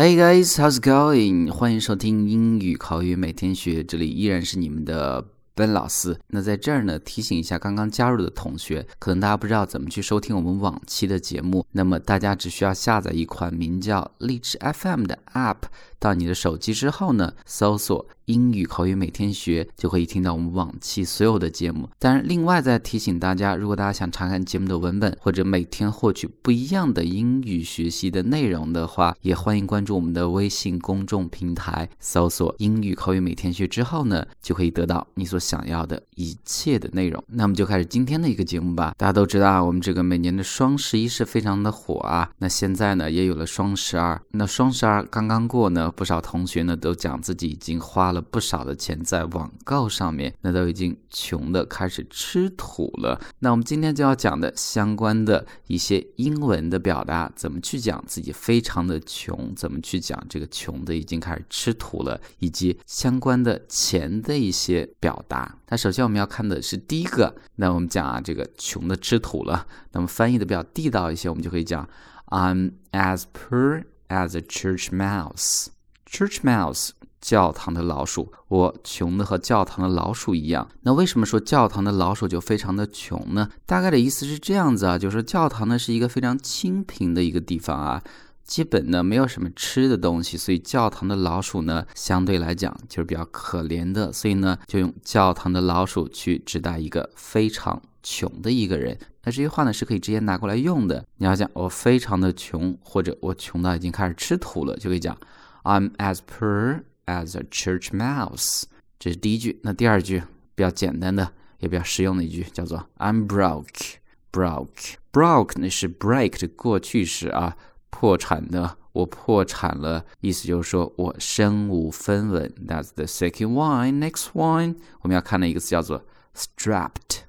Hey guys, how's going？欢迎收听英语口语每天学，这里依然是你们的温老师。那在这儿呢，提醒一下刚刚加入的同学，可能大家不知道怎么去收听我们往期的节目，那么大家只需要下载一款名叫荔枝 FM 的 App。到你的手机之后呢，搜索“英语口语每天学”，就可以听到我们往期所有的节目。当然，另外再提醒大家，如果大家想查看节目的文本，或者每天获取不一样的英语学习的内容的话，也欢迎关注我们的微信公众平台，搜索“英语口语每天学”之后呢，就可以得到你所想要的一切的内容。那我们就开始今天的一个节目吧。大家都知道啊，我们这个每年的双十一是非常的火啊。那现在呢，也有了双十二。那双十二刚刚过呢。不少同学呢都讲自己已经花了不少的钱在网购上面，那都已经穷的开始吃土了。那我们今天就要讲的相关的一些英文的表达，怎么去讲自己非常的穷，怎么去讲这个穷的已经开始吃土了，以及相关的钱的一些表达。那首先我们要看的是第一个，那我们讲啊，这个穷的吃土了。那么翻译的比较地道一些，我们就可以讲，I'm as poor as a church mouse。Church mouse，教堂的老鼠。我穷的和教堂的老鼠一样。那为什么说教堂的老鼠就非常的穷呢？大概的意思是这样子啊，就是教堂呢是一个非常清贫的一个地方啊，基本呢没有什么吃的东西，所以教堂的老鼠呢相对来讲就是比较可怜的，所以呢就用教堂的老鼠去指代一个非常穷的一个人。那这句话呢是可以直接拿过来用的。你要讲我非常的穷，或者我穷到已经开始吃土了，就可以讲。I'm as poor as a church mouse。这是第一句。那第二句比较简单的，也比较实用的一句，叫做 I'm broke。broke broke 那是 break 的过去式啊，破产的。我破产了，意思就是说我身无分文。That's the second one. Next one，我们要看的一个词叫做 strapped。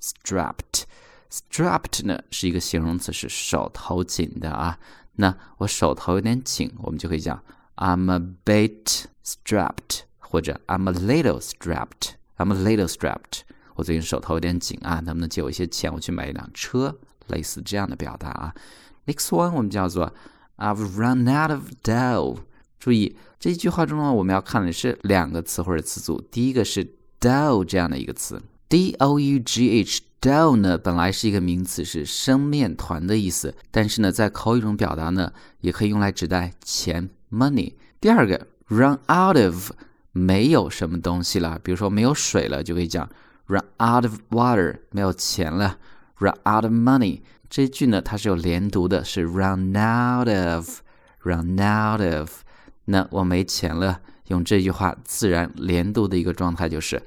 strapped strapped 呢是一个形容词，是手头紧的啊。那我手头有点紧，我们就可以讲。I'm a bit strapped，或者 I'm a little strapped。I'm a little strapped。我最近手头有点紧啊，能不能借我一些钱，我去买一辆车？类似这样的表达啊。Next one 我们叫做 I've run out of dough。注意这一句话中呢，我们要看的是两个词或者词组。第一个是 dough 这样的一个词，d o u g h。dough 呢，本来是一个名词，是生面团的意思，但是呢，在口语中表达呢，也可以用来指代钱。money。第二个 run out of 没有什么东西了，比如说没有水了，就可以讲 run out of water，没有钱了；run out of money。这一句呢，它是有连读的，是 run out of，run out of。那我没钱了，用这句话自然连读的一个状态就是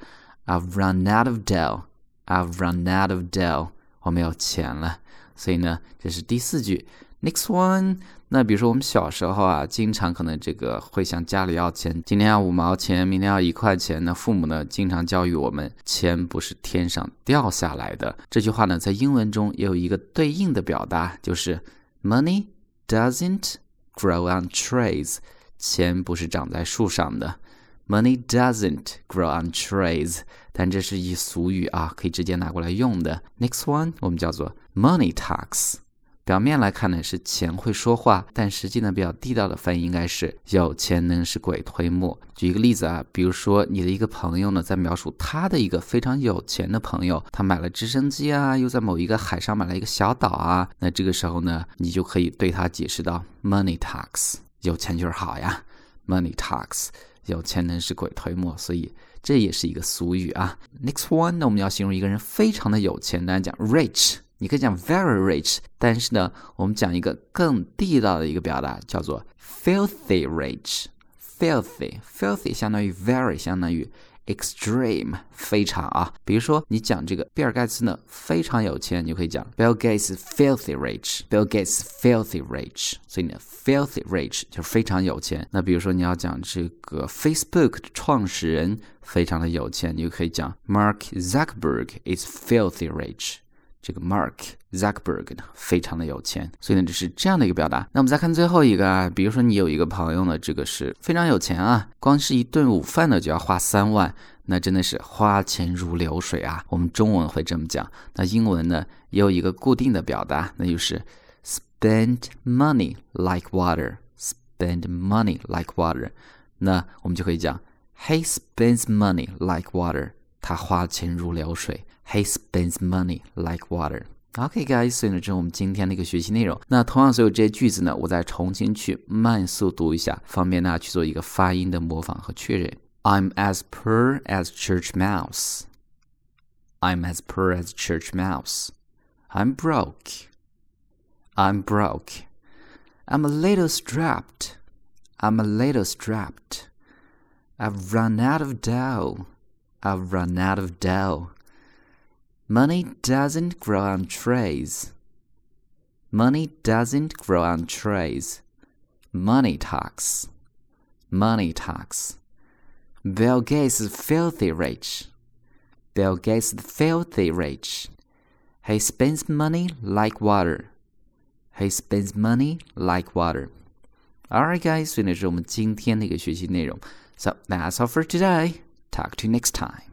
I've run out of dough，I've run out of dough，我没有钱了。所以呢，这是第四句。Next one，那比如说我们小时候啊，经常可能这个会向家里要钱，今天要五毛钱，明天要一块钱。那父母呢，经常教育我们，钱不是天上掉下来的。这句话呢，在英文中也有一个对应的表达，就是 Money doesn't grow on trees，钱不是长在树上的。Money doesn't grow on trees，但这是一俗语啊，可以直接拿过来用的。Next one，我们叫做 Money talks。表面来看呢是钱会说话，但实际呢比较地道的翻译应该是有钱能使鬼推磨。举一个例子啊，比如说你的一个朋友呢在描述他的一个非常有钱的朋友，他买了直升机啊，又在某一个海上买了一个小岛啊，那这个时候呢你就可以对他解释到 money talks，有钱就是好呀，money talks，有钱能使鬼推磨，所以这也是一个俗语啊。Next one，那我们要形容一个人非常的有钱，大家讲 rich。你可以讲 very rich，但是呢，我们讲一个更地道的一个表达，叫做 filthy rich。filthy，filthy 相当于 very，相当于 extreme，非常啊。比如说，你讲这个比尔盖茨呢非常有钱，你就可以讲 Bill Gates filthy rich。Bill Gates filthy rich。所以呢，filthy rich 就是非常有钱。那比如说你要讲这个 Facebook 的创始人非常的有钱，你就可以讲 Mark Zuckerberg is filthy rich。 这个 Mark Zuckerberg 呢，非常的有钱，所以呢，这是这样的一个表达。那我们再看最后一个啊，比如说你有一个朋友呢，这个是非常有钱啊，光是一顿午饭呢就要花三万，那真的是花钱如流水啊。我们中文会这么讲，那英文呢也有一个固定的表达，那就是 spend money like water。spend money like water。那我们就可以讲 He spends money like water。他花钱如流水。He spends money like water。OK, guys，所以呢，这是我们今天的一个学习内容。那同样，所有这些句子呢，我再重新去慢速读一下，方便大家去做一个发音的模仿和确认。I'm as poor as church mouse. I'm as poor as church mouse. I'm broke. I'm broke. I'm a little strapped. I'm a little strapped. I've run out of dough. I've run out of dough. Money doesn't grow on trees. Money doesn't grow on trees. Money talks. Money talks. Bill Gates is filthy rich. Bill Gates is filthy rich. He spends money like water. He spends money like water. Alright, guys，所以呢是我们今天的一个学习内容。So that's all for today. Talk to you next time.